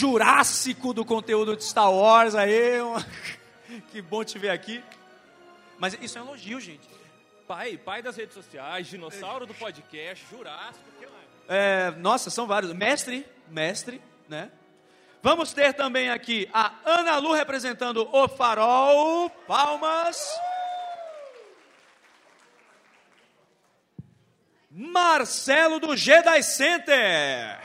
jurássico do conteúdo de Star Wars aí. Que bom te ver aqui. Mas isso é um elogio, gente. Pai, pai das redes sociais, dinossauro do podcast, Jurássico, que mais? É, nossa, são vários. Mestre, mestre, né? Vamos ter também aqui a Ana Lu representando o Farol. Palmas. Marcelo do Jedi Center.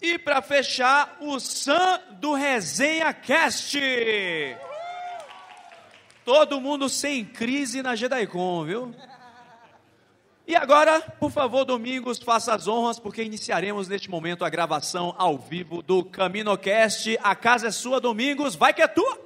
E para fechar, o Sam do Resenha Cast. Todo mundo sem crise na JediCon, viu? E agora, por favor, Domingos, faça as honras, porque iniciaremos neste momento a gravação ao vivo do CaminoCast. A casa é sua, Domingos, vai que é tua!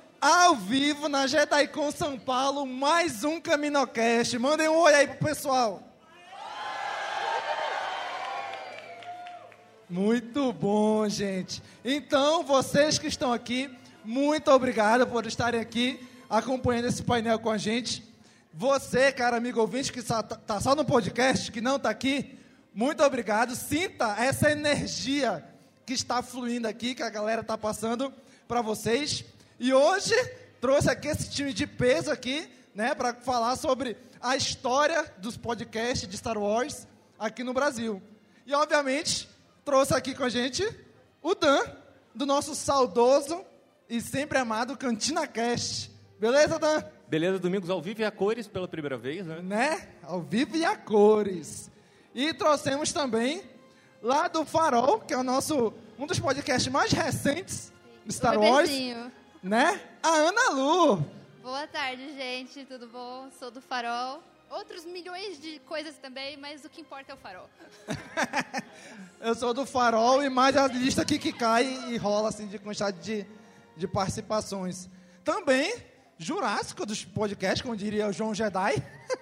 ao vivo na JediCon São Paulo, mais um CaminoCast. Mandem um oi aí pro pessoal. Muito bom, gente. Então, vocês que estão aqui, muito obrigado por estarem aqui acompanhando esse painel com a gente. Você, cara amigo ouvinte, que está só no podcast, que não está aqui, muito obrigado. Sinta essa energia que está fluindo aqui, que a galera está passando para vocês. E hoje trouxe aqui esse time de peso aqui, né, para falar sobre a história dos podcasts de Star Wars aqui no Brasil. E obviamente trouxe aqui com a gente o Dan, do nosso saudoso e sempre amado Cantina Cast. Beleza, Dan? Beleza, domingos ao vivo e a cores pela primeira vez, né? Né? Ao vivo e a cores. E trouxemos também lá do Farol, que é o nosso um dos podcasts mais recentes do Star Wars, né? A Ana Lu. Boa tarde, gente. Tudo bom? Sou do Farol. Outros milhões de coisas também, mas o que importa é o Farol. Eu sou do Farol e mais a lista aqui que cai e rola assim de quantidade de, de participações. Também Jurássico dos podcasts, como diria o João Jedi,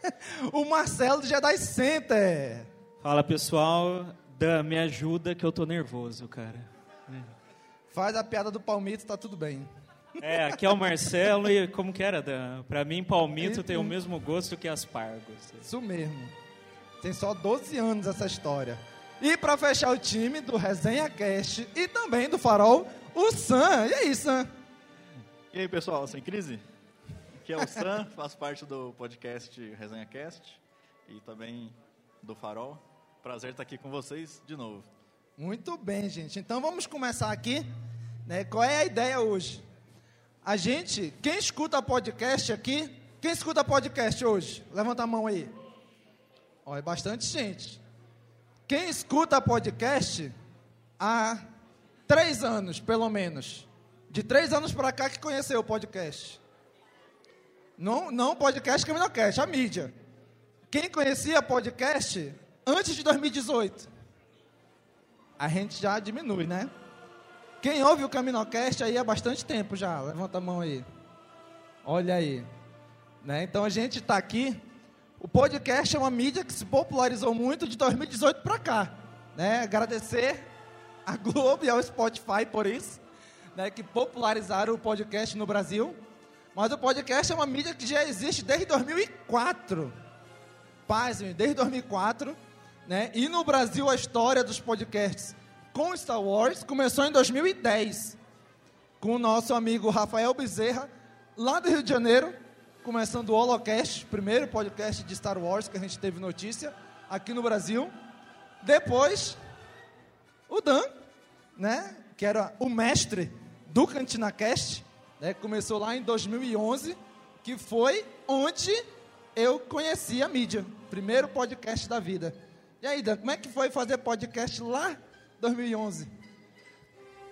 o Marcelo do Jedi Center. Fala pessoal, Dan, me ajuda que eu tô nervoso, cara. Faz a piada do palmito, tá tudo bem. É, aqui é o Marcelo e como que era, Dan? Pra mim, palmito tem o mesmo gosto que aspargos. Isso mesmo. Tem só 12 anos essa história. E para fechar o time do Resenha Cast e também do Farol, o Sam. E aí, Sam? E aí, pessoal, sem crise? Aqui é o Sam, faço parte do podcast Resenha Cast e também do Farol. Prazer estar aqui com vocês de novo. Muito bem, gente. Então vamos começar aqui. Né? Qual é a ideia hoje? A gente, quem escuta podcast aqui, quem escuta podcast hoje? Levanta a mão aí. Ó, é bastante gente. Quem escuta podcast há três anos, pelo menos. De três anos para cá que conheceu o podcast. Não, não podcast Caminocast, a mídia. Quem conhecia podcast antes de 2018? A gente já diminui, né? Quem ouve o Caminocast aí há bastante tempo já. Levanta a mão aí. Olha aí. Né? Então a gente está aqui. O podcast é uma mídia que se popularizou muito de 2018 para cá. Né? Agradecer a Globo e ao Spotify por isso, né? que popularizaram o podcast no Brasil. Mas o podcast é uma mídia que já existe desde 2004. Paz, desde 2004. Né? E no Brasil a história dos podcasts com Star Wars começou em 2010. Com o nosso amigo Rafael Bezerra, lá do Rio de Janeiro, começando o Holocast, primeiro podcast de Star Wars que a gente teve notícia aqui no Brasil. Depois, o Dan, né, que era o mestre do CantinaCast, né, começou lá em 2011, que foi onde eu conheci a mídia, primeiro podcast da vida. E aí, Dan, como é que foi fazer podcast lá 2011?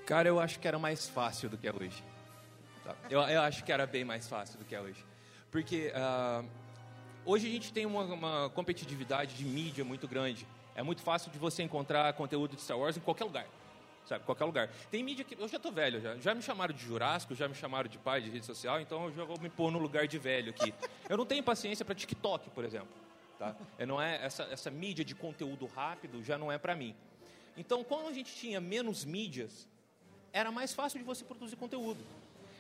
Cara, eu acho que era mais fácil do que é hoje. Tá? Eu, eu acho que era bem mais fácil do que é hoje. Porque uh, hoje a gente tem uma, uma competitividade de mídia muito grande. É muito fácil de você encontrar conteúdo de Star Wars em qualquer lugar sabe? Qualquer lugar. Tem mídia que. Eu já tô velho, já. Já me chamaram de Jurássico, já me chamaram de pai de rede social, então eu já vou me pôr no lugar de velho aqui. Eu não tenho paciência para TikTok, por exemplo. Tá? Eu não é, essa, essa mídia de conteúdo rápido já não é para mim. Então, quando a gente tinha menos mídias, era mais fácil de você produzir conteúdo.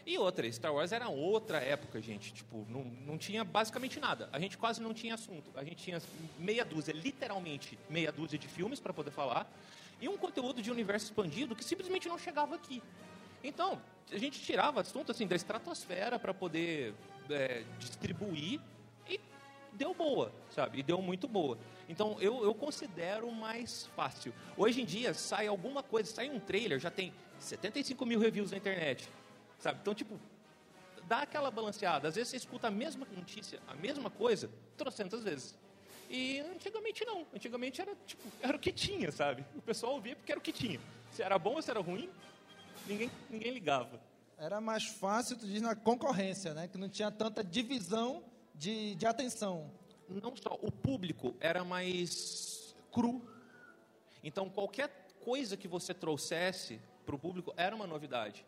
E outra, Star Wars era outra época, gente. Tipo, não, não tinha basicamente nada. A gente quase não tinha assunto. A gente tinha meia dúzia, literalmente meia dúzia de filmes para poder falar e um conteúdo de universo expandido que simplesmente não chegava aqui. Então, a gente tirava assunto assim da estratosfera para poder é, distribuir deu boa, sabe? E deu muito boa. Então, eu, eu considero mais fácil. Hoje em dia, sai alguma coisa, sai um trailer, já tem 75 mil reviews na internet, sabe? Então, tipo, dá aquela balanceada. Às vezes você escuta a mesma notícia, a mesma coisa, trocentas vezes. E antigamente não. Antigamente era tipo, era o que tinha, sabe? O pessoal ouvia porque era o que tinha. Se era bom ou se era ruim, ninguém, ninguém ligava. Era mais fácil, tu diz, na concorrência, né? Que não tinha tanta divisão de, de atenção. Não só, o público era mais cru. Então, qualquer coisa que você trouxesse para o público era uma novidade.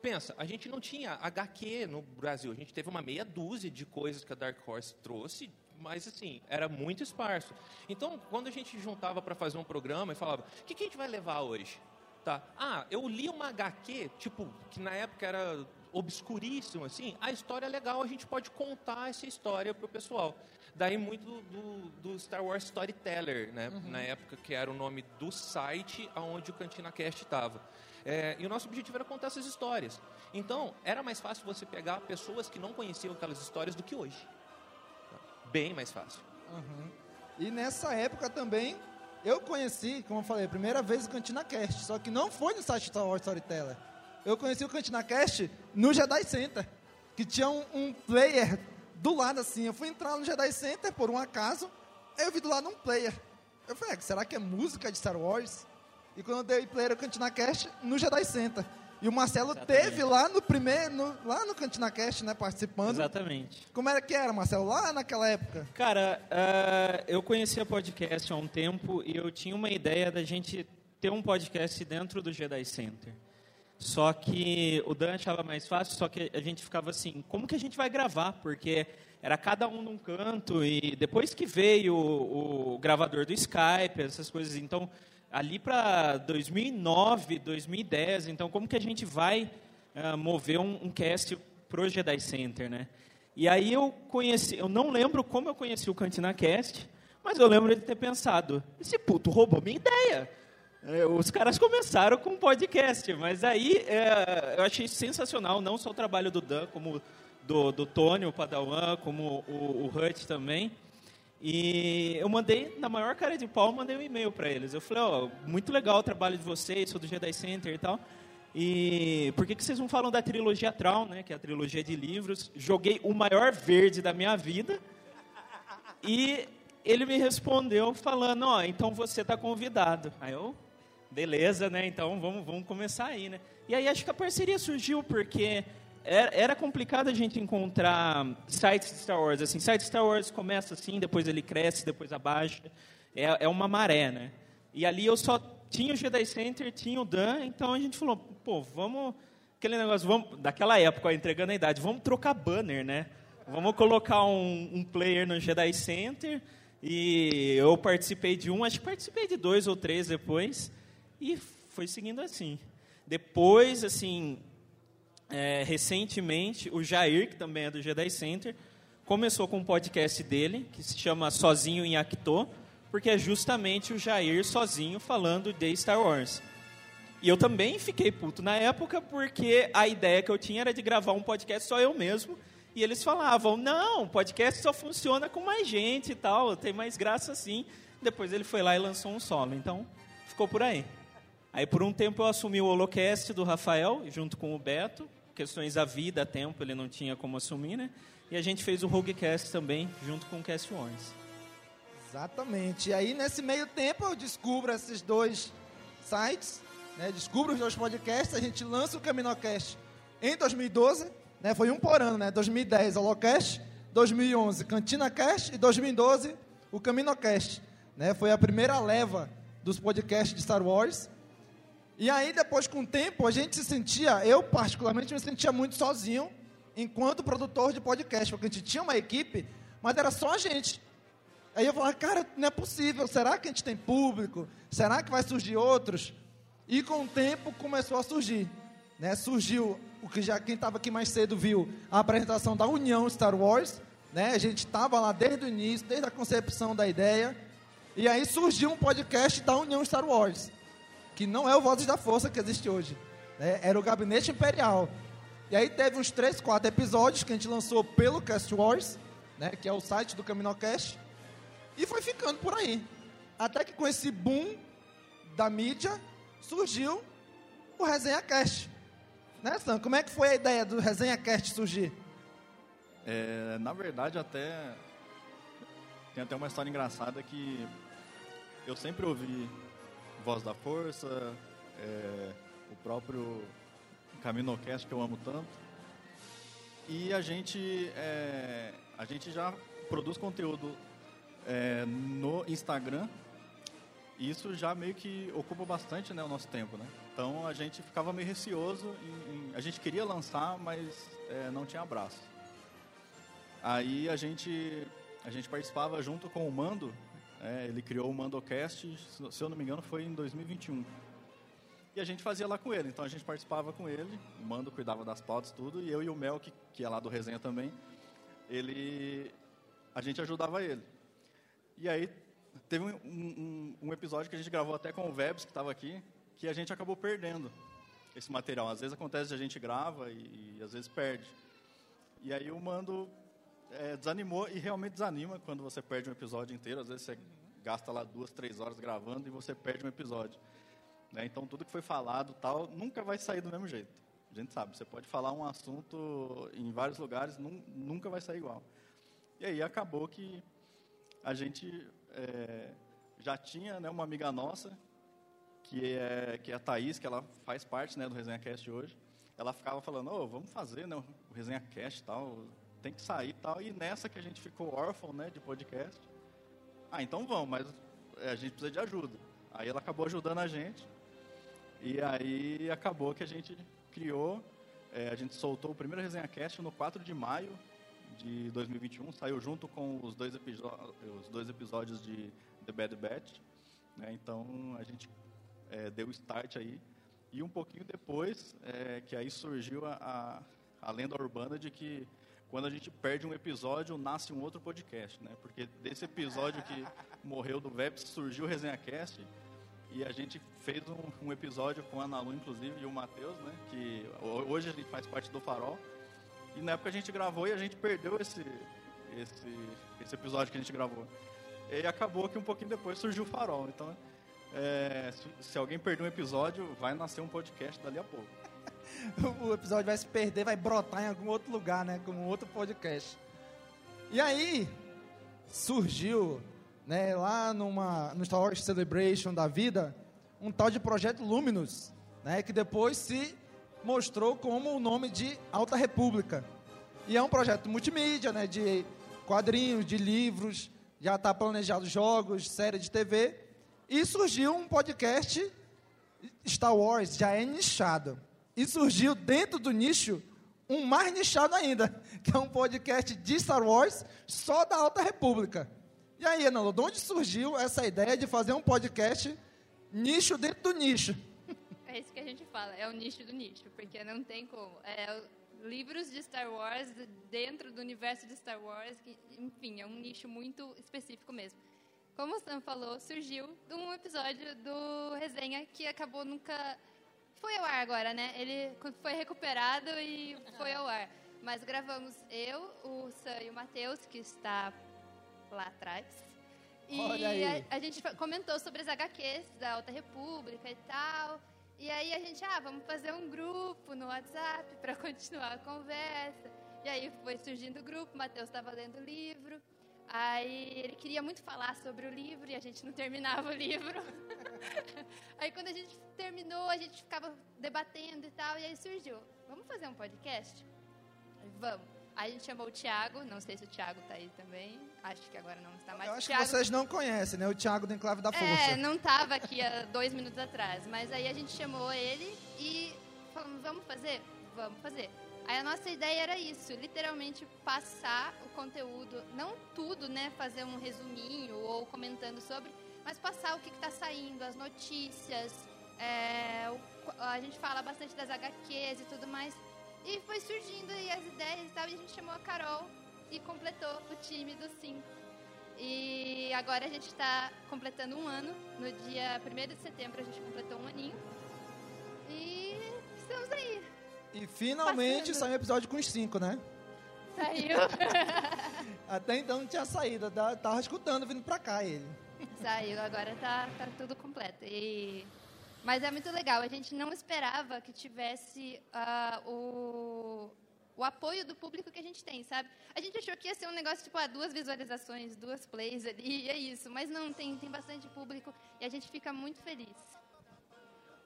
Pensa, a gente não tinha HQ no Brasil, a gente teve uma meia dúzia de coisas que a Dark Horse trouxe mas assim, era muito esparso. Então, quando a gente juntava para fazer um programa e falava, o que, que a gente vai levar hoje? Tá. Ah, eu li uma HQ, tipo, que na época era obscuríssimo, assim, a história é legal, a gente pode contar essa história pro pessoal. Daí muito do, do Star Wars Storyteller, né? Uhum. Na época que era o nome do site aonde o Cantina Cast estava. É, e o nosso objetivo era contar essas histórias. Então, era mais fácil você pegar pessoas que não conheciam aquelas histórias do que hoje bem mais fácil. Uhum. E nessa época também, eu conheci, como eu falei, a primeira vez o Cantina Cast, só que não foi no site Star Wars Storyteller. Eu conheci o Cantina Cast no Jedi Center, que tinha um, um player do lado assim. Eu fui entrar no Jedi Center por um acaso, aí eu vi do lado um player. Eu falei, ah, será que é música de Star Wars? E quando eu dei player o Cantina Cast no Jedi Center. E o Marcelo Exatamente. teve lá no primeiro, no, lá no Cantina Cast, né, participando. Exatamente. Como era que era, Marcelo, lá naquela época? Cara, uh, eu conhecia podcast há um tempo e eu tinha uma ideia da gente ter um podcast dentro do Jedi Center. Só que o Dan achava mais fácil, só que a gente ficava assim, como que a gente vai gravar? Porque era cada um num canto e depois que veio o, o gravador do Skype, essas coisas, então ali para 2009, 2010. Então, como que a gente vai uh, mover um, um cast pro Jedi Center, né? E aí eu conheci, eu não lembro como eu conheci o Cantina Cast, mas eu lembro de ter pensado, esse puto roubou minha ideia. É, os caras começaram com podcast, mas aí é, eu achei sensacional, não só o trabalho do Dan, como do, do Tony, o Padawan, como o, o Hut também. E eu mandei, na maior cara de pau, mandei um e-mail para eles. Eu falei, ó, oh, muito legal o trabalho de vocês, sou do Jedi Center e tal. E por que, que vocês não falam da trilogia Traum, né? Que é a trilogia de livros. Joguei o maior verde da minha vida. E ele me respondeu falando, ó, oh, então você está convidado. Aí eu, beleza, né? Então vamos, vamos começar aí, né? E aí acho que a parceria surgiu porque era complicado a gente encontrar sites de Star Wars. Assim, site Star Wars começa assim, depois ele cresce, depois abaixa. É, é uma maré, né? E ali eu só tinha o Jedi Center, tinha o Dan, então a gente falou, pô, vamos... Aquele negócio, vamos, daquela época, ó, entregando a idade, vamos trocar banner, né? Vamos colocar um, um player no Jedi Center, e eu participei de um, acho que participei de dois ou três depois, e foi seguindo assim. Depois, assim, é, recentemente, o Jair, que também é do G10 Center, começou com um podcast dele, que se chama Sozinho em Acto, porque é justamente o Jair sozinho falando de Star Wars. E eu também fiquei puto na época, porque a ideia que eu tinha era de gravar um podcast só eu mesmo, e eles falavam, não, podcast só funciona com mais gente e tal, tem mais graça assim. Depois ele foi lá e lançou um solo, então ficou por aí. Aí por um tempo eu assumi o Holocast do Rafael, junto com o Beto, questões da vida, tempo, ele não tinha como assumir, né? E a gente fez o Roguecast também, junto com o Cast Wars. Exatamente. E aí, nesse meio tempo, eu descubro esses dois sites, né? descubro os dois podcasts, a gente lança o Caminocast em 2012, né? foi um por ano, né? 2010, Holocast, 2011, Cantina Cast e 2012, o Caminocast. Né? Foi a primeira leva dos podcasts de Star Wars. E aí, depois, com o tempo, a gente se sentia, eu particularmente me sentia muito sozinho, enquanto produtor de podcast, porque a gente tinha uma equipe, mas era só a gente. Aí eu falava, cara, não é possível, será que a gente tem público? Será que vai surgir outros? E com o tempo começou a surgir. Né? Surgiu, o que já quem estava aqui mais cedo viu, a apresentação da União Star Wars. Né? A gente estava lá desde o início, desde a concepção da ideia. E aí surgiu um podcast da União Star Wars, que não é o Vozes da Força que existe hoje. Né? Era o Gabinete Imperial. E aí teve uns três, quatro episódios que a gente lançou pelo Cast Wars, né, que é o site do Caminocast, e foi ficando por aí. Até que com esse boom da mídia, surgiu o Resenha Cast. Né, Sam? Como é que foi a ideia do Resenha Cast surgir? É, na verdade, até tem até uma história engraçada que eu sempre ouvi Voz da Força, é, o próprio Caminocast que eu amo tanto. E a gente, é, a gente já produz conteúdo é, no Instagram. E isso já meio que ocupa bastante né, o nosso tempo, né? Então a gente ficava meio receoso, em, em, a gente queria lançar, mas é, não tinha abraço. Aí a gente, a gente participava junto com o Mando, é, ele criou o MandoCast, se eu não me engano foi em 2021. E a gente fazia lá com ele. Então a gente participava com ele, o Mando cuidava das pautas, tudo, e eu e o Mel, que, que é lá do Resenha também, ele, a gente ajudava ele. E aí teve um, um, um episódio que a gente gravou até com o Vebs, que estava aqui, que a gente acabou perdendo esse material. Às vezes acontece a gente grava e, e às vezes perde. E aí o Mando é, desanimou, e realmente desanima quando você perde um episódio inteiro. Às vezes você gasta lá duas, três horas gravando e você perde um episódio. Né? Então, tudo que foi falado tal nunca vai sair do mesmo jeito. A gente sabe, você pode falar um assunto em vários lugares, num, nunca vai sair igual. E aí acabou que a gente é, já tinha né, uma amiga nossa, que é, que é a Thaís, que ela faz parte né, do Resenha Cast hoje. Ela ficava falando, oh, vamos fazer né, o Resenha Cast tal, tem que sair tal. E nessa que a gente ficou órfão né, de podcast, ah, então vamos, mas é, a gente precisa de ajuda. Aí ela acabou ajudando a gente. E aí acabou que a gente criou, é, a gente soltou o primeiro Resenha Cast no 4 de maio de 2021, saiu junto com os dois, os dois episódios de The Bad Batch. Né? Então a gente é, deu start aí. E um pouquinho depois, é, que aí surgiu a, a, a, lenda urbana de que quando a gente perde um episódio, nasce um outro podcast, né? Porque desse episódio que morreu do Veps, surgiu o Resenha Cast, e a gente fez um, um episódio com a Analu, inclusive, e o Matheus, né? Que hoje a gente faz parte do Farol. E na época a gente gravou e a gente perdeu esse, esse, esse episódio que a gente gravou. E acabou que um pouquinho depois surgiu o Farol. Então, é, se, se, alguém perder um episódio, vai nascer um podcast dali a pouco. o episódio vai se perder, vai brotar em algum outro lugar, né? Como outro podcast. E aí, surgiu né, lá numa, no Star Wars Celebration da vida, um tal de Projeto Luminous, né, que depois se mostrou como o nome de Alta República. E é um projeto multimídia, né, de quadrinhos, de livros, já está planejado jogos, série de TV, e surgiu um podcast Star Wars, já é nichado. E surgiu dentro do nicho um mais nichado ainda, que é um podcast de Star Wars só da Alta República. E aí, Ana de onde surgiu essa ideia de fazer um podcast nicho dentro do nicho? É isso que a gente fala, é o nicho do nicho, porque não tem como. É livros de Star Wars dentro do universo de Star Wars, que, enfim, é um nicho muito específico mesmo. Como o Sam falou, surgiu de um episódio do Resenha que acabou nunca. Foi ao ar agora, né? Ele foi recuperado e foi ao ar. Mas gravamos eu, o Sam e o Matheus, que está lá atrás. E a, a, gente comentou sobre as HQs da Alta República e tal. E aí a gente, ah, vamos fazer um grupo no WhatsApp para continuar a conversa. E aí foi surgindo o grupo, o Matheus estava lendo o livro. Aí ele queria muito falar sobre o livro e a gente não terminava o livro. aí quando a gente terminou, a gente ficava debatendo e tal, e aí surgiu, vamos fazer um podcast? Vamos. Aí a gente chamou o Thiago, não sei se o Thiago está aí também, acho que agora não está mais. Eu acho Thiago... que vocês não conhecem, né? O Thiago do Enclave da Força. É, não estava aqui há dois minutos atrás, mas aí a gente chamou ele e falamos, vamos fazer? Vamos fazer. Aí a nossa ideia era isso, literalmente passar o conteúdo, não tudo, né, fazer um resuminho ou comentando sobre, mas passar o que está saindo, as notícias, é, o, a gente fala bastante das HQs e tudo mais. E foi surgindo aí as ideias e tal, e a gente chamou a Carol e completou o time do Sim. E agora a gente está completando um ano, no dia 1 de setembro a gente completou um aninho. E estamos aí, e finalmente Passando. saiu o episódio com os cinco, né? Saiu. Até então não tinha saído, tava escutando vindo pra cá ele. Saiu, agora tá, tá tudo completo. E... Mas é muito legal, a gente não esperava que tivesse uh, o, o apoio do público que a gente tem, sabe? A gente achou que ia ser um negócio tipo, ah, duas visualizações, duas plays ali, e é isso. Mas não, tem, tem bastante público e a gente fica muito feliz.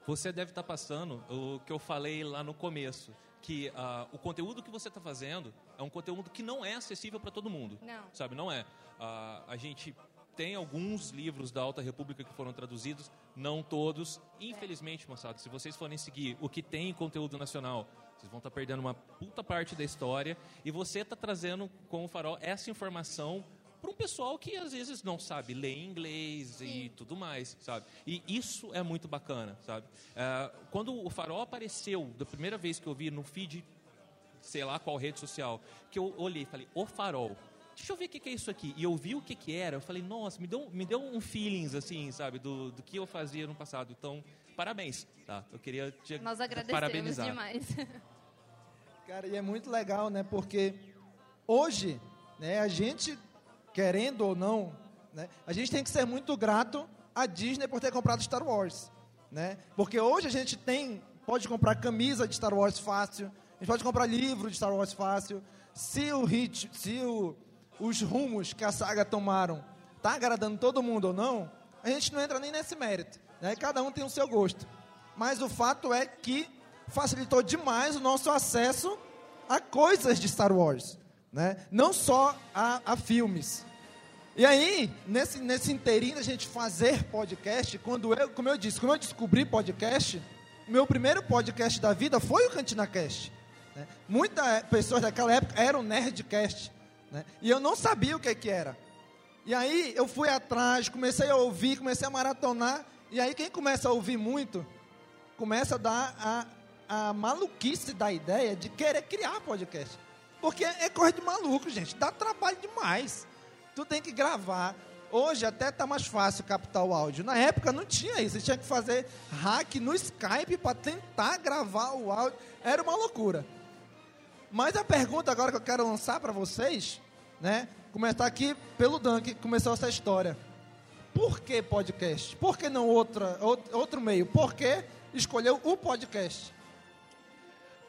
Você deve estar passando o que eu falei lá no começo, que uh, o conteúdo que você está fazendo é um conteúdo que não é acessível para todo mundo. Não. Sabe, não é. Uh, a gente tem alguns livros da Alta República que foram traduzidos, não todos. Infelizmente, moçada, se vocês forem seguir o que tem em conteúdo nacional, vocês vão estar perdendo uma puta parte da história. E você está trazendo com o farol essa informação para um pessoal que às vezes não sabe ler inglês Sim. e tudo mais, sabe? E isso é muito bacana, sabe? Uh, quando o Farol apareceu, da primeira vez que eu vi no feed, sei lá qual rede social, que eu olhei e falei, o Farol, deixa eu ver o que, é isso aqui. E eu vi o que, que era, eu falei, nossa, me deu, me deu um feelings, assim, sabe, do, do que eu fazia no passado. Então, parabéns, tá? Eu queria te Nós agradecemos parabenizar. demais. Cara, e é muito legal, né, porque hoje, né, a gente querendo ou não, né, a gente tem que ser muito grato à Disney por ter comprado Star Wars. Né? Porque hoje a gente tem, pode comprar camisa de Star Wars fácil, a gente pode comprar livro de Star Wars fácil. Se o hit, se o, os rumos que a saga tomaram tá agradando todo mundo ou não, a gente não entra nem nesse mérito. Né? Cada um tem o seu gosto. Mas o fato é que facilitou demais o nosso acesso a coisas de Star Wars. Né? Não só a, a filmes. E aí, nesse, nesse inteirinho da gente fazer podcast, quando eu, como eu disse, quando eu descobri podcast, meu primeiro podcast da vida foi o CantinaCast. Né? Muitas pessoas daquela época eram Nerdcast. Né? E eu não sabia o que, que era. E aí eu fui atrás, comecei a ouvir, comecei a maratonar. E aí quem começa a ouvir muito, começa a dar a, a maluquice da ideia de querer criar podcast. Porque é coisa de maluco, gente. Dá trabalho demais tu tem que gravar. Hoje até está mais fácil captar o áudio. Na época não tinha isso. Você tinha que fazer hack no Skype para tentar gravar o áudio. Era uma loucura. Mas a pergunta agora que eu quero lançar para vocês, né? Começar aqui pelo Dan, que começou essa história. Por que podcast? Por que não outra, outro meio? Por que escolheu o podcast?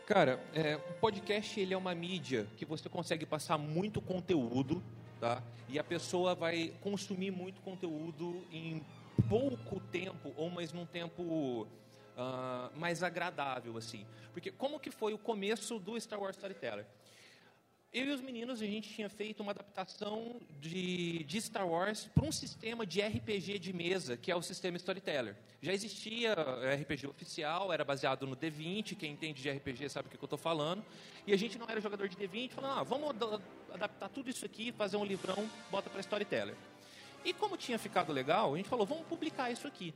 Cara, é, o podcast ele é uma mídia que você consegue passar muito conteúdo tá? E a pessoa vai consumir muito conteúdo em pouco tempo ou mas num tempo uh, mais agradável assim. Porque como que foi o começo do Star Wars Storyteller? Eu e os meninos, a gente tinha feito uma adaptação de, de Star Wars para um sistema de RPG de mesa, que é o sistema Storyteller. Já existia RPG oficial, era baseado no D20, quem entende de RPG sabe o que eu estou falando, e a gente não era jogador de D20, falou, ah, vamos adaptar tudo isso aqui, fazer um livrão, bota para Storyteller. E como tinha ficado legal, a gente falou, vamos publicar isso aqui.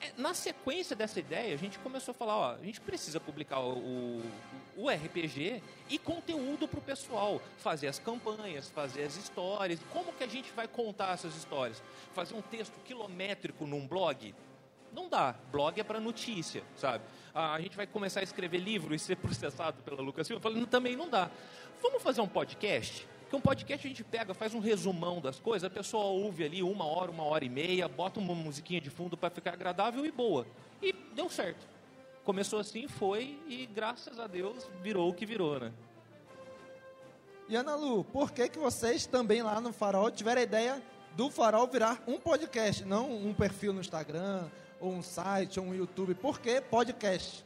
É, na sequência dessa ideia, a gente começou a falar, ó, a gente precisa publicar o, o, RPG e conteúdo para o pessoal, fazer as campanhas, fazer as histórias. Como que a gente vai contar essas histórias? Fazer um texto quilométrico num blog? Não dá. Blog é para notícia, sabe? A gente vai começar a escrever livro e ser processado pela Lucas Silva. Falei, também não dá. Vamos fazer um podcast? Porque um podcast a gente pega, faz um resumão das coisas, a pessoa ouve ali uma hora, uma hora e meia, bota uma musiquinha de fundo para ficar agradável e boa. E deu certo. Começou assim, foi e graças a Deus virou o que virou, né? E Ana Lu, por que, que vocês também lá no Farol tiveram a ideia do Farol virar um podcast, não um perfil no Instagram, ou um site, ou um YouTube? Por que podcast?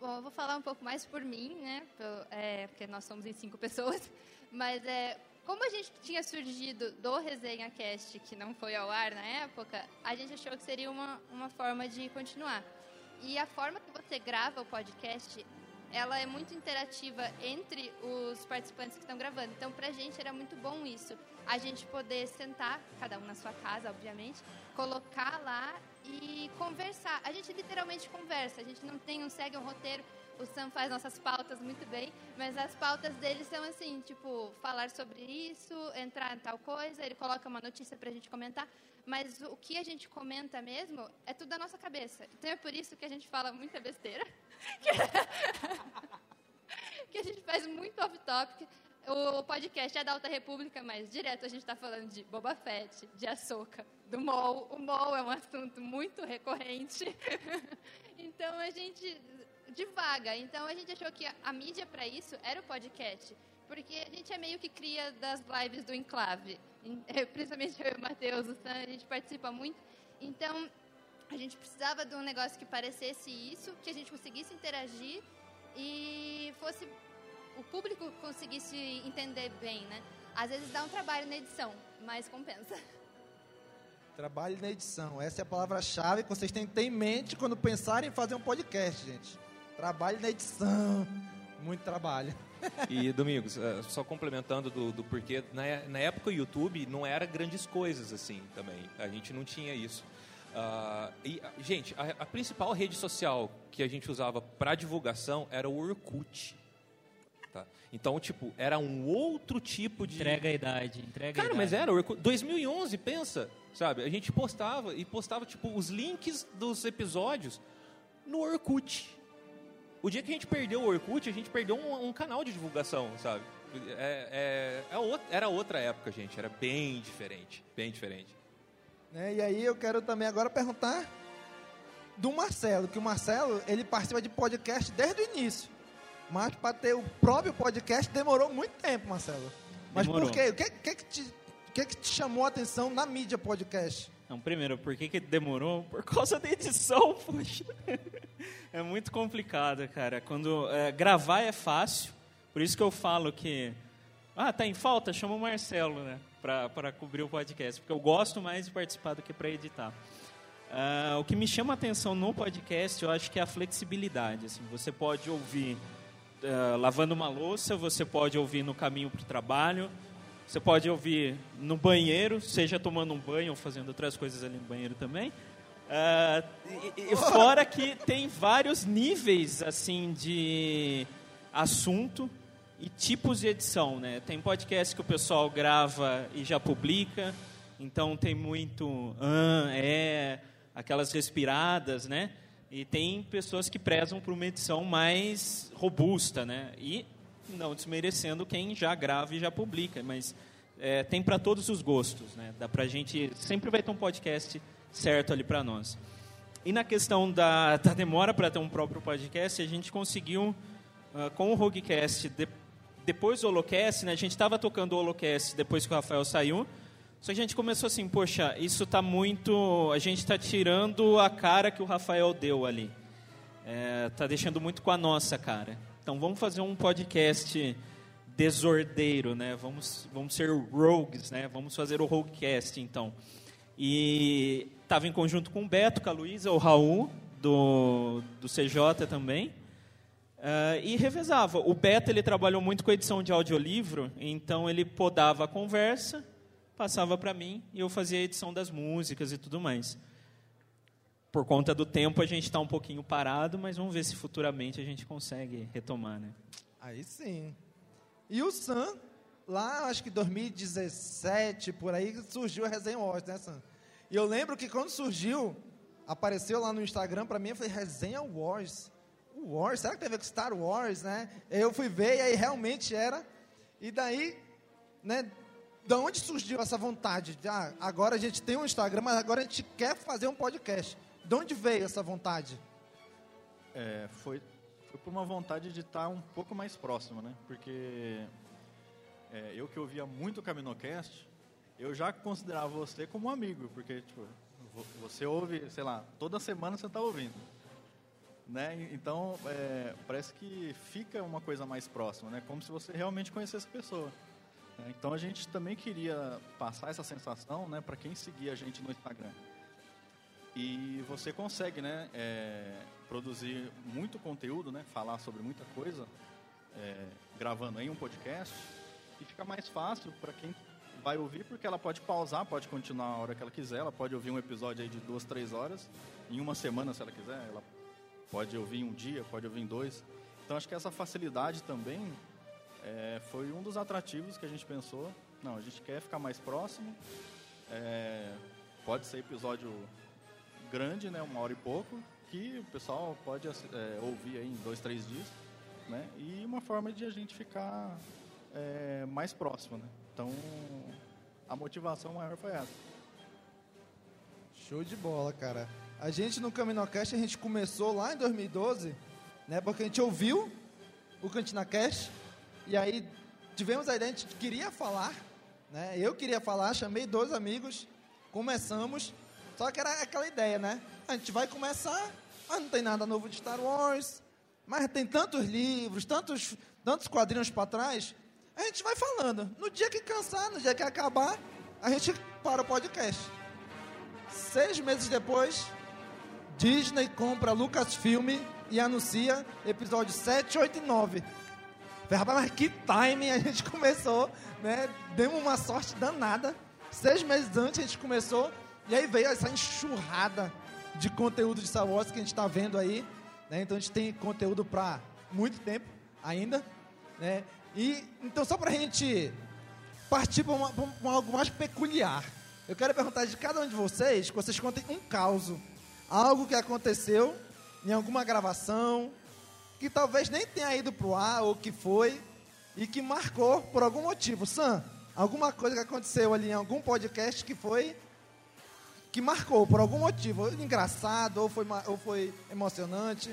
Bom, eu vou falar um pouco mais por mim, né? É, porque nós somos em cinco pessoas. Mas é, como a gente tinha surgido do Resenha Cast, que não foi ao ar na época, a gente achou que seria uma, uma forma de continuar. E a forma que você grava o podcast, ela é muito interativa entre os participantes que estão gravando. Então, pra gente era muito bom isso. A gente poder sentar, cada um na sua casa, obviamente, colocar lá e conversar. A gente literalmente conversa, a gente não tem um segue um roteiro o Sam faz nossas pautas muito bem, mas as pautas dele são assim, tipo, falar sobre isso, entrar em tal coisa, ele coloca uma notícia para a gente comentar, mas o que a gente comenta mesmo é tudo da nossa cabeça. Então é por isso que a gente fala muita besteira, que a gente faz muito off-topic. O podcast é da Alta República, mas direto a gente está falando de Boba Fett, de Ahsoka, do MOL. O MOL é um assunto muito recorrente. então a gente devaga. Então a gente achou que a, a mídia para isso era o podcast. Porque a gente é meio que cria das lives do Enclave. Principalmente eu e o Matheus, o Sam, a gente participa muito. Então a gente precisava de um negócio que parecesse isso, que a gente conseguisse interagir e fosse o público conseguisse entender bem, né? Às vezes dá um trabalho na edição, mas compensa. Trabalho na edição. Essa é a palavra-chave que vocês têm que ter em mente quando pensarem em fazer um podcast, gente. Trabalho na edição. Muito trabalho. E, Domingos, é, só complementando do, do porquê, na, na época o YouTube não era grandes coisas assim também. A gente não tinha isso. Uh, e, gente, a, a, principal rede social que a gente usava para divulgação era o Orkut. Tá? Então, tipo, era um outro tipo de. Entrega a idade, entrega Cara, a idade. mas era, Orkut, 2011, pensa, sabe? A gente postava e postava, tipo, os links dos episódios no Orkut. O dia que a gente perdeu o Orkut, a gente perdeu um, um canal de divulgação, sabe? É, é, é era outra época, gente. Era bem diferente. Bem diferente. É, e aí eu quero também agora perguntar do Marcelo, que o Marcelo ele participa de podcast desde o início. Mas para ter o próprio podcast demorou muito tempo, Marcelo. Mas demorou. por quê? O que, que, que, te, que, que te chamou a atenção na mídia podcast? Não, primeiro, por que, que demorou? Por causa da edição, poxa. É muito complicado, cara. Quando é, gravar é fácil, por isso que eu falo que ah, tá em falta, chama o Marcelo, né, para cobrir o podcast, porque eu gosto mais de participar do que para editar. Uh, o que me chama a atenção no podcast, eu acho que é a flexibilidade. Assim, você pode ouvir uh, lavando uma louça, você pode ouvir no caminho para o trabalho, você pode ouvir no banheiro, seja tomando um banho ou fazendo outras coisas ali no banheiro também. Uh, fora que tem vários níveis assim de assunto e tipos de edição, né? Tem podcast que o pessoal grava e já publica, então tem muito ah, é aquelas respiradas, né? E tem pessoas que prezam por uma edição mais robusta, né? E não desmerecendo quem já grava e já publica, mas é, tem para todos os gostos, né? Dá pra gente sempre vai ter um podcast certo ali para nós. E na questão da, da demora para ter um próprio podcast, a gente conseguiu uh, com o Roguecast, de, depois do Holocast, né? A gente estava tocando o Holocast depois que o Rafael saiu. Só que a gente começou assim, poxa, isso está muito, a gente está tirando a cara que o Rafael deu ali. Está é, deixando muito com a nossa cara. Então vamos fazer um podcast desordeiro, né? Vamos, vamos ser rogues, né? Vamos fazer o roguecast, então. E estava em conjunto com o Beto, com a Luísa, o Raul, do, do CJ também. Uh, e revezava. O Beto ele trabalhou muito com edição de audiolivro, então ele podava a conversa, passava para mim e eu fazia a edição das músicas e tudo mais. por conta do tempo a gente está um pouquinho parado, mas vamos ver se futuramente a gente consegue retomar, né? Aí sim. E o Sam, lá acho que 2017, por aí, surgiu a Resenha Wars, né, Sam? E eu lembro que quando surgiu, apareceu lá no Instagram para mim, eu falei, Resenha Wars. Wars, será que teve com Star Wars, né? Eu fui ver e aí realmente era. E daí, né, da onde surgiu essa vontade? De, ah, agora a gente tem um Instagram, mas agora a gente quer fazer um podcast. De onde veio essa vontade? É, foi, foi por uma vontade de estar um pouco mais próximo, né? Porque é, eu que ouvia muito o Caminocast, eu já considerava você como um amigo, porque tipo, você ouve, sei lá, toda semana você está ouvindo. Né? Então, é, parece que fica uma coisa mais próxima, né? Como se você realmente conhecesse a pessoa. É, então a gente também queria passar essa sensação né, para quem seguia a gente no Instagram. E você consegue né, é, produzir muito conteúdo, né, falar sobre muita coisa, é, gravando em um podcast, e fica mais fácil para quem vai ouvir, porque ela pode pausar, pode continuar a hora que ela quiser, ela pode ouvir um episódio aí de duas, três horas, em uma semana se ela quiser, ela pode ouvir em um dia, pode ouvir em dois. Então acho que essa facilidade também é, foi um dos atrativos que a gente pensou. Não, a gente quer ficar mais próximo. É, pode ser episódio grande, né, uma hora e pouco, que o pessoal pode é, ouvir aí em dois, três dias. Né, e uma forma de a gente ficar é, mais próximo. Né? Então, a motivação maior foi essa. Show de bola, cara. A gente no CaminoCast, a gente começou lá em 2012, né? Porque a gente ouviu o Cantina Cast e aí tivemos a ideia, a gente queria falar, né? Eu queria falar, chamei dois amigos, começamos, só que era aquela ideia, né? A gente vai começar, mas não tem nada novo de Star Wars, mas tem tantos livros, tantos, tantos quadrinhos para trás, a gente vai falando. No dia que cansar, no dia que acabar, a gente para o podcast. Seis meses depois, Disney compra Lucasfilm e anuncia episódio 7, 8 e 9. Falei, rapaz, mas que timing a gente começou, né? Demos uma sorte danada. Seis meses antes a gente começou, e aí veio essa enxurrada de conteúdo de Star Wars que a gente está vendo aí. Né? Então a gente tem conteúdo para muito tempo ainda. Né? E então só para a gente partir para algo mais peculiar. Eu quero perguntar de cada um de vocês que vocês contem um caos, algo que aconteceu em alguma gravação, que talvez nem tenha ido para o ar ou que foi e que marcou por algum motivo. Sam, alguma coisa que aconteceu ali em algum podcast que foi que marcou por algum motivo, engraçado ou foi, ou foi emocionante?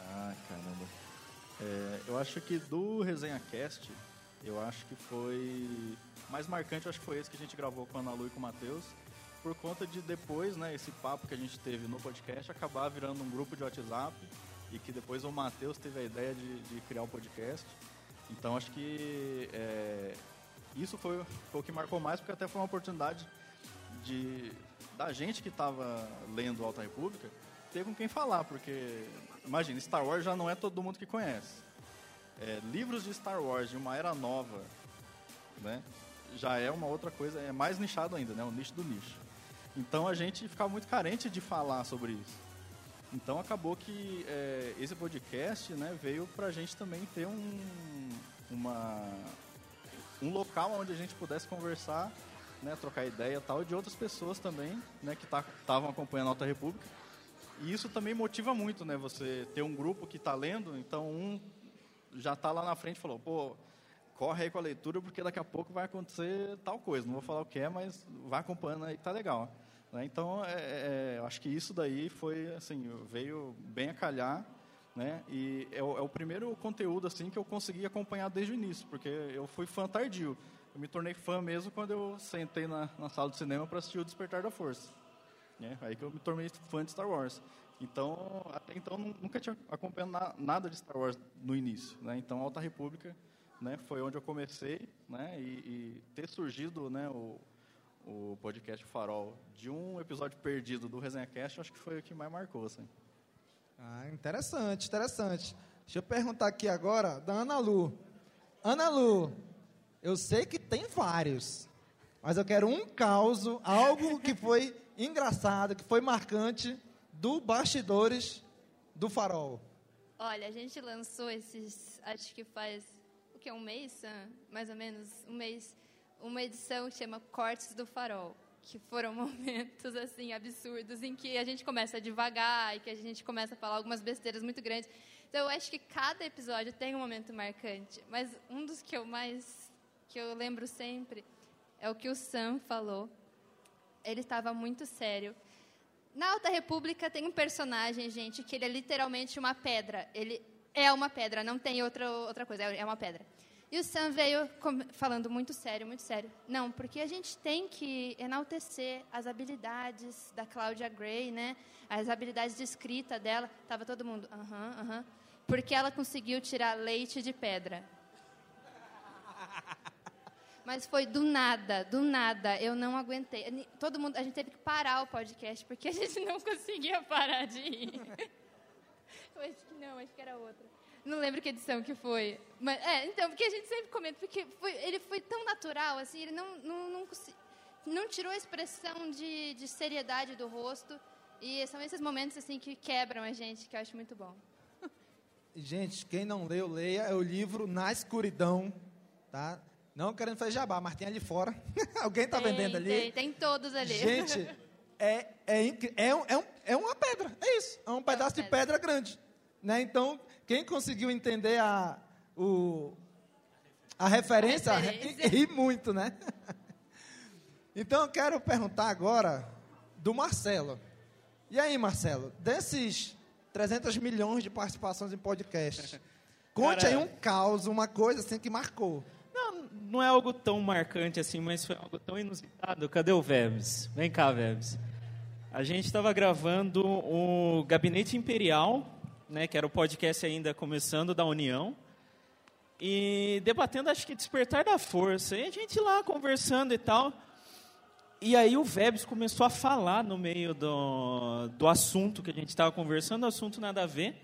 Ah, caramba. É, eu acho que do Resenha Cast, eu acho que foi mais marcante, eu acho que foi esse que a gente gravou com a Ana Lu e com o Matheus, por conta de depois, né, esse papo que a gente teve no podcast acabar virando um grupo de WhatsApp e que depois o Matheus teve a ideia de, de criar o um podcast. Então acho que é, isso foi, foi, o que marcou mais, porque até foi uma oportunidade de da gente que estava lendo Alta República ter com quem falar, porque imagina, Star Wars já não é todo mundo que conhece. É, livros de Star Wars de uma era nova, né, já é uma outra coisa, é mais nichado ainda, né, o nicho do nicho. Então a gente ficava muito carente de falar sobre isso. Então acabou que é, esse podcast né, veio para a gente também ter um, uma, um local onde a gente pudesse conversar, né, trocar ideia tal, de outras pessoas também né, que estavam tá, acompanhando a Alta República. E isso também motiva muito, né? Você ter um grupo que está lendo, então um já está lá na frente e falou, pô, corre aí com a leitura porque daqui a pouco vai acontecer tal coisa. Não vou falar o que é, mas vai acompanhando aí que tá legal. Né? Então, é, é, é acho que isso daí foi, assim, veio bem a calhar, né? E é o, é o, primeiro conteúdo, assim, que eu consegui acompanhar desde o início, porque eu fui fã tardio. Eu me tornei fã mesmo quando eu sentei na, na sala de cinema para assistir o Despertar da Força. Né? Aí que eu me tornei fã de Star Wars. Então, até então, nunca tinha acompanhado nada de Star Wars no início, né? Então, Alta República, né, foi onde eu comecei, né? E, e ter surgido, né, o, o podcast Farol de um episódio perdido do Resenha Cast, acho que foi o que mais marcou, assim. Ah, interessante, interessante. Deixa eu perguntar aqui agora da Ana Lu. Ana Lu, eu sei que tem vários, mas eu quero um caos, algo que foi engraçada, que foi marcante do Bastidores do Farol? Olha, a gente lançou esses, acho que faz, o que, um mês, Sam? mais ou menos, um mês, uma edição que chama Cortes do Farol, que foram momentos, assim, absurdos, em que a gente começa devagar e que a gente começa a falar algumas besteiras muito grandes. Então, eu acho que cada episódio tem um momento marcante, mas um dos que eu mais, que eu lembro sempre, é o que o Sam falou. Ele estava muito sério. Na Alta República tem um personagem, gente, que ele é literalmente uma pedra. Ele é uma pedra, não tem outra, outra coisa, é uma pedra. E o Sam veio falando muito sério, muito sério. Não, porque a gente tem que enaltecer as habilidades da Claudia Gray, né? As habilidades de escrita dela. Tava todo mundo, aham, uh aham. -huh, uh -huh, porque ela conseguiu tirar leite de pedra. Mas foi do nada, do nada. Eu não aguentei. Todo mundo, a gente teve que parar o podcast porque a gente não conseguia parar de ir. Eu acho que não, acho que era outra. Não lembro que edição que foi. Mas, é, então, porque a gente sempre comenta, porque foi, ele foi tão natural, assim, ele não, não, não, não tirou a expressão de, de seriedade do rosto. E são esses momentos, assim, que quebram a gente, que eu acho muito bom. Gente, quem não leu, leia. É o livro Na Escuridão, tá? Não querendo fazer jabá, mas tem ali fora. Alguém está vendendo ali? Tem, tem todos ali. Gente, é, é, é, um, é, um, é uma pedra, é isso. É um pedaço é de pedra grande. Né? Então, quem conseguiu entender a, o, a referência, a referência. ri muito, né? Então, eu quero perguntar agora do Marcelo. E aí, Marcelo, desses 300 milhões de participações em podcast, conte Cara, aí um caos, uma coisa assim que marcou. Não, é algo tão marcante assim, mas foi algo tão inusitado. Cadê o Vebs? Vem cá, Vebs. A gente estava gravando o Gabinete Imperial, né, que era o podcast ainda começando da União, e debatendo, acho que Despertar da Força. E a gente lá conversando e tal. E aí o Vebs começou a falar no meio do, do assunto que a gente estava conversando, assunto nada a ver.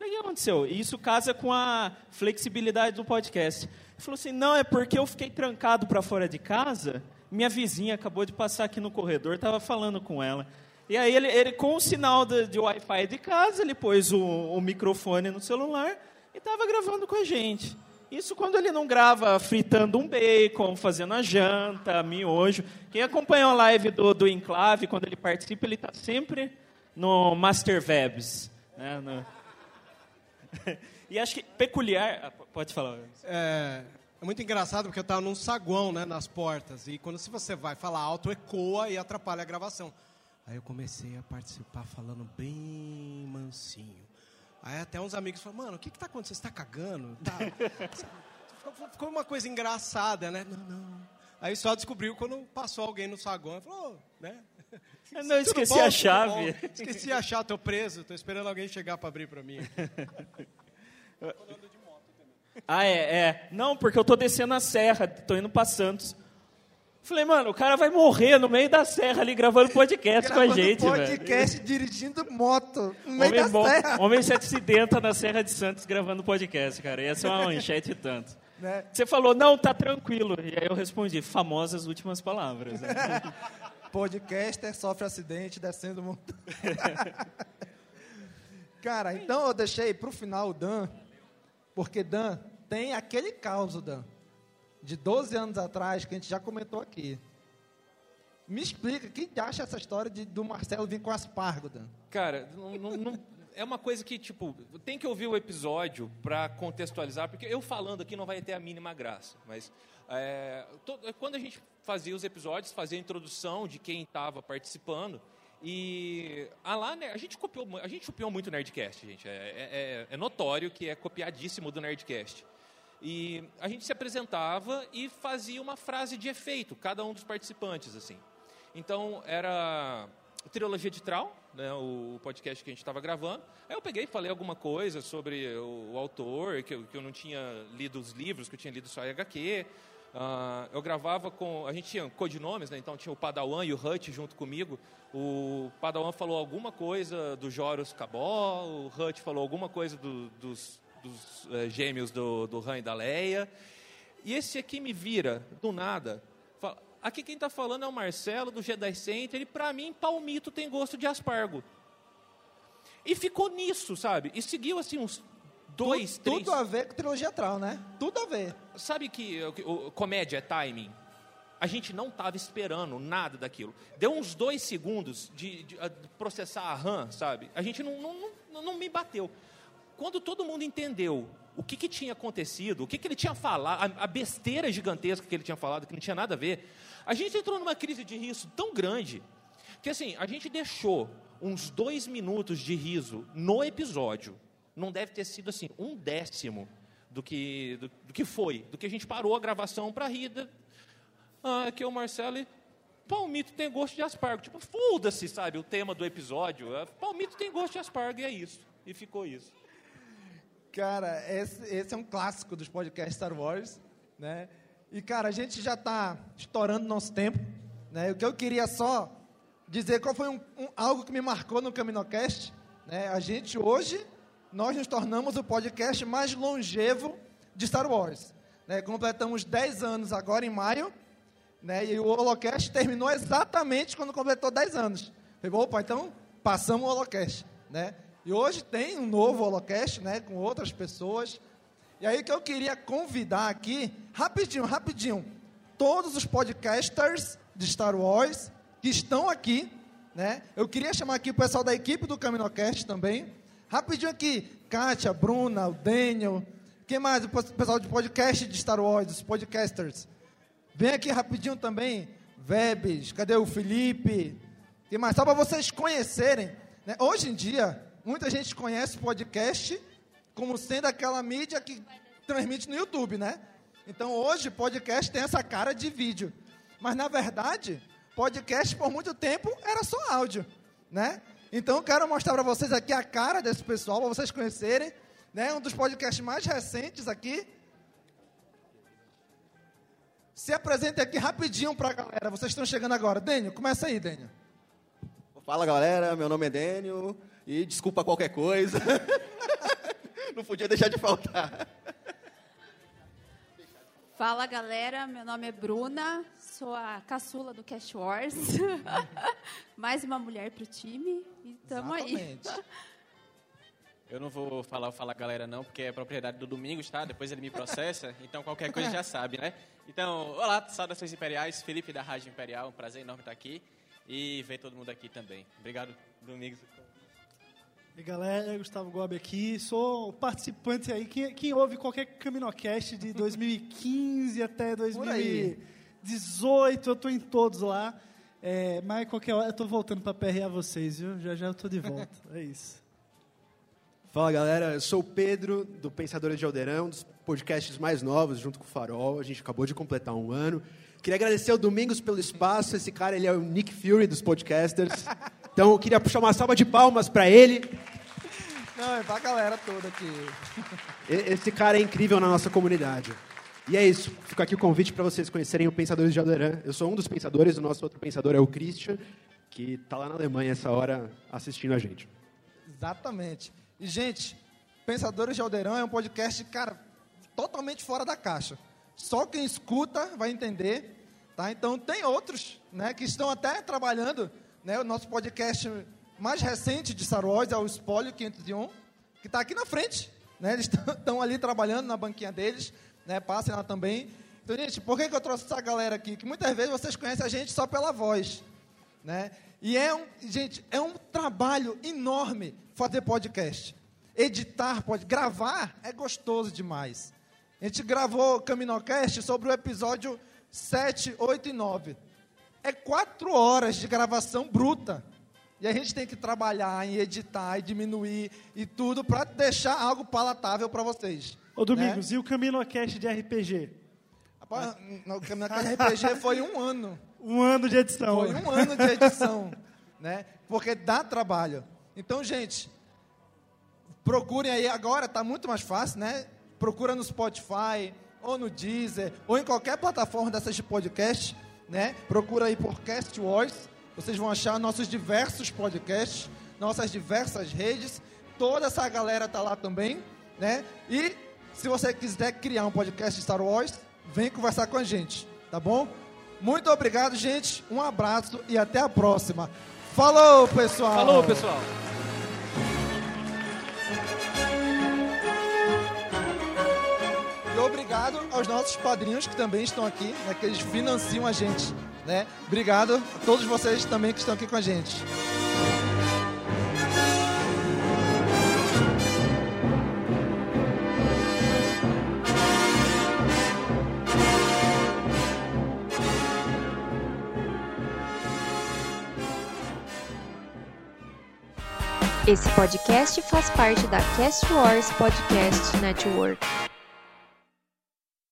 O que aconteceu? Isso casa com a flexibilidade do podcast. Ele falou assim: não, é porque eu fiquei trancado para fora de casa. Minha vizinha acabou de passar aqui no corredor, estava falando com ela. E aí ele, ele com o sinal de, de Wi-Fi de casa, ele pôs o, o microfone no celular e estava gravando com a gente. Isso quando ele não grava fritando um bacon, fazendo a janta, miojo. Quem acompanha a live do, do Enclave, quando ele participa, ele está sempre no Master Vebs. Né? No... e acho que peculiar... Ah, pode falar. É, é muito engraçado porque eu estava num saguão né, nas portas. E quando se você vai falar alto, ecoa e atrapalha a gravação. Aí eu comecei a participar falando bem mansinho. Aí até uns amigos falaram, mano, o que está acontecendo? Você está cagando? Tá... Ficou uma coisa engraçada, né? Não, não. Aí só descobriu quando passou alguém no saguão e falou, oh, né? Eu não, esqueci bom, a chave. Esqueci a chave, tô preso, tô esperando alguém chegar para abrir para mim. ah, é, é. Não, porque eu tô descendo a serra, tô indo para Santos. Falei, mano, o cara vai morrer no meio da serra ali gravando podcast gravando com a gente, podcast, velho. dirigindo moto no meio homem da bom, serra. Homem se acidenta na Serra de Santos gravando podcast, cara. Ia ser uma manchete tanto. Né? Você falou, não, tá tranquilo. E aí eu respondi, famosas últimas palavras. Né? Podcaster sofre acidente descendo montanha. cara, então eu deixei para o final o Dan, porque Dan tem aquele caos, Dan de 12 anos atrás, que a gente já comentou aqui. Me explica, quem acha essa história de, do Marcelo vir com aspargo, Dan? Cara, não, não, é uma coisa que, tipo, tem que ouvir o episódio para contextualizar, porque eu falando aqui não vai ter a mínima graça. Mas é, quando a gente fazia os episódios, fazia a introdução de quem estava participando, e a, lá, né, a gente copiou, a gente copiou muito o Nerdcast, gente. É, é, é, é notório que é copiadíssimo do Nerdcast. E a gente se apresentava e fazia uma frase de efeito, cada um dos participantes, assim. Então, era Trilogia de Trau, né, o podcast que a gente estava gravando. Aí eu peguei e falei alguma coisa sobre o, o autor, que eu, que eu, não tinha lido os livros, que eu tinha lido só HQ. Uh, eu gravava com. A gente tinha codinomes, né? Então tinha o Padawan e o Hut junto comigo. O Padawan falou alguma coisa do Joros Cabó, o Hut falou alguma coisa do, dos dos uh, gêmeos do, do Han e da Leia. E esse aqui me vira, do nada, fala, aqui quem está falando é o Marcelo do Jedi Center e para mim palmito tem gosto de aspargo. E ficou nisso, sabe? E seguiu assim uns dois, tudo, três. Tudo a ver com trilogia Trau, né? Tudo a ver. Sabe que o, o, comédia é timing? A gente não estava esperando nada daquilo. Deu uns dois segundos de, de, de processar a RAM, sabe? A gente não, não, não, não me bateu. Quando todo mundo entendeu o que, que tinha acontecido, o que, que ele tinha falado, a, a, besteira gigantesca que ele tinha falado, que não tinha nada a ver, a gente entrou numa crise de riso tão grande que assim, a gente deixou uns dois minutos de riso no episódio. Não deve ter sido assim, um décimo do que, do, do que foi, do que a gente parou a gravação para rir. Da, ah, aqui é o Marcelo e palmito tem gosto de aspargo. Tipo, foda-se, sabe, o tema do episódio. É, palmito tem gosto de aspargo e é isso. E ficou isso. Cara, esse, esse, é um clássico dos podcasts Star Wars, né? E, cara, a gente já está estourando nosso tempo, né? O que eu queria só dizer qual foi um, um, algo que me marcou no CaminoCast, né? A gente hoje, nós nos tornamos o podcast mais longevo de Star Wars, né? Completamos 10 anos agora em maio, né? E o Holocast terminou exatamente quando completou 10 anos. Falei, opa, então passamos o Holocast, né? E hoje tem um novo Holocast, né, com outras pessoas. E aí que eu queria convidar aqui, rapidinho, rapidinho, todos os podcasters de Star Wars que estão aqui, né? Eu queria chamar aqui o pessoal da equipe do CaminoCast também. Rapidinho aqui, Kátia, Bruna, o Daniel, quem mais? O pessoal de podcast de Star Wars, os podcasters. Vem aqui rapidinho também, Vebes, cadê o Felipe? Quem mais? Só para vocês conhecerem. Né? Hoje em dia, muita gente conhece podcast como sendo aquela mídia que transmite no YouTube, né? Então hoje podcast tem essa cara de vídeo. Mas na verdade, podcast por muito tempo era só áudio, né? Então quero mostrar para vocês aqui a cara desse pessoal, para vocês conhecerem, né? Um dos podcasts mais recentes aqui. Se apresente aqui rapidinho para a galera. Vocês estão chegando agora. Dênio, começa aí, Dênio. Fala galera, meu nome é Dênio. E desculpa qualquer coisa. Não podia deixar de faltar. Fala galera, meu nome é Bruna, sou a caçula do Cash Wars. Mais uma mulher pro time e tamo Exatamente. aí. Eu não vou falar o Fala Galera não, porque é propriedade do Domingos, tá? Depois ele me processa, então qualquer coisa já sabe, né? Então, olá, saudações imperiais, Felipe da Rádio Imperial, um prazer enorme estar aqui e ver todo mundo aqui também. Obrigado, Domingos. E galera, Gustavo Gobi aqui, sou participante aí, quem, quem ouve qualquer CaminoCast de 2015 até 2018, eu tô em todos lá. É, mas qualquer hora eu tô voltando para PRA vocês, viu? Já já eu tô de volta. É isso. Fala galera, eu sou o Pedro do Pensadores de Aldeirão, um dos podcasts mais novos junto com o Farol. A gente acabou de completar um ano. Queria agradecer ao Domingos pelo espaço. Esse cara ele é o Nick Fury dos podcasters. Então eu queria puxar uma salva de palmas para ele. Não, é pra galera toda aqui. Esse cara é incrível na nossa comunidade. E é isso. Fica aqui o convite para vocês conhecerem o Pensadores de Alderan. Eu sou um dos pensadores, o nosso outro pensador é o Christian, que está lá na Alemanha essa hora assistindo a gente. Exatamente. E, gente, Pensadores de Aldeirão é um podcast, cara, totalmente fora da caixa. Só quem escuta vai entender. Tá? Então, tem outros né, que estão até trabalhando né, o nosso podcast mais recente de Star Wars é o Spoiler 501, que está aqui na frente. Né, eles estão ali trabalhando na banquinha deles. Né, passem lá também. Então, gente, por que, que eu trouxe essa galera aqui? Que muitas vezes vocês conhecem a gente só pela voz. Né? E é um, gente, é um trabalho enorme fazer podcast. Editar, pode gravar é gostoso demais. A gente gravou Caminocast sobre o episódio 7, 8 e 9 é quatro horas de gravação bruta. E a gente tem que trabalhar em editar e diminuir e tudo para deixar algo palatável para vocês. Ô, Domingos, né? e o CaminoCast de RPG? Rapaz, o CaminoCast de RPG foi um ano. Um ano de edição. Foi um ano de edição. né? Porque dá trabalho. Então, gente, procurem aí agora, está muito mais fácil, né? Procura no Spotify, ou no Deezer, ou em qualquer plataforma dessas de podcast né? Procura aí por Cast Wars. Vocês vão achar nossos diversos podcasts, nossas diversas redes. Toda essa galera tá lá também, né? E se você quiser criar um podcast Star Wars, vem conversar com a gente, tá bom? Muito obrigado, gente. Um abraço e até a próxima. Falou, pessoal. Falou, pessoal. E obrigado aos nossos padrinhos que também estão aqui, né, que eles financiam a gente. Né? Obrigado a todos vocês também que estão aqui com a gente. Esse podcast faz parte da Cast Wars Podcast Network.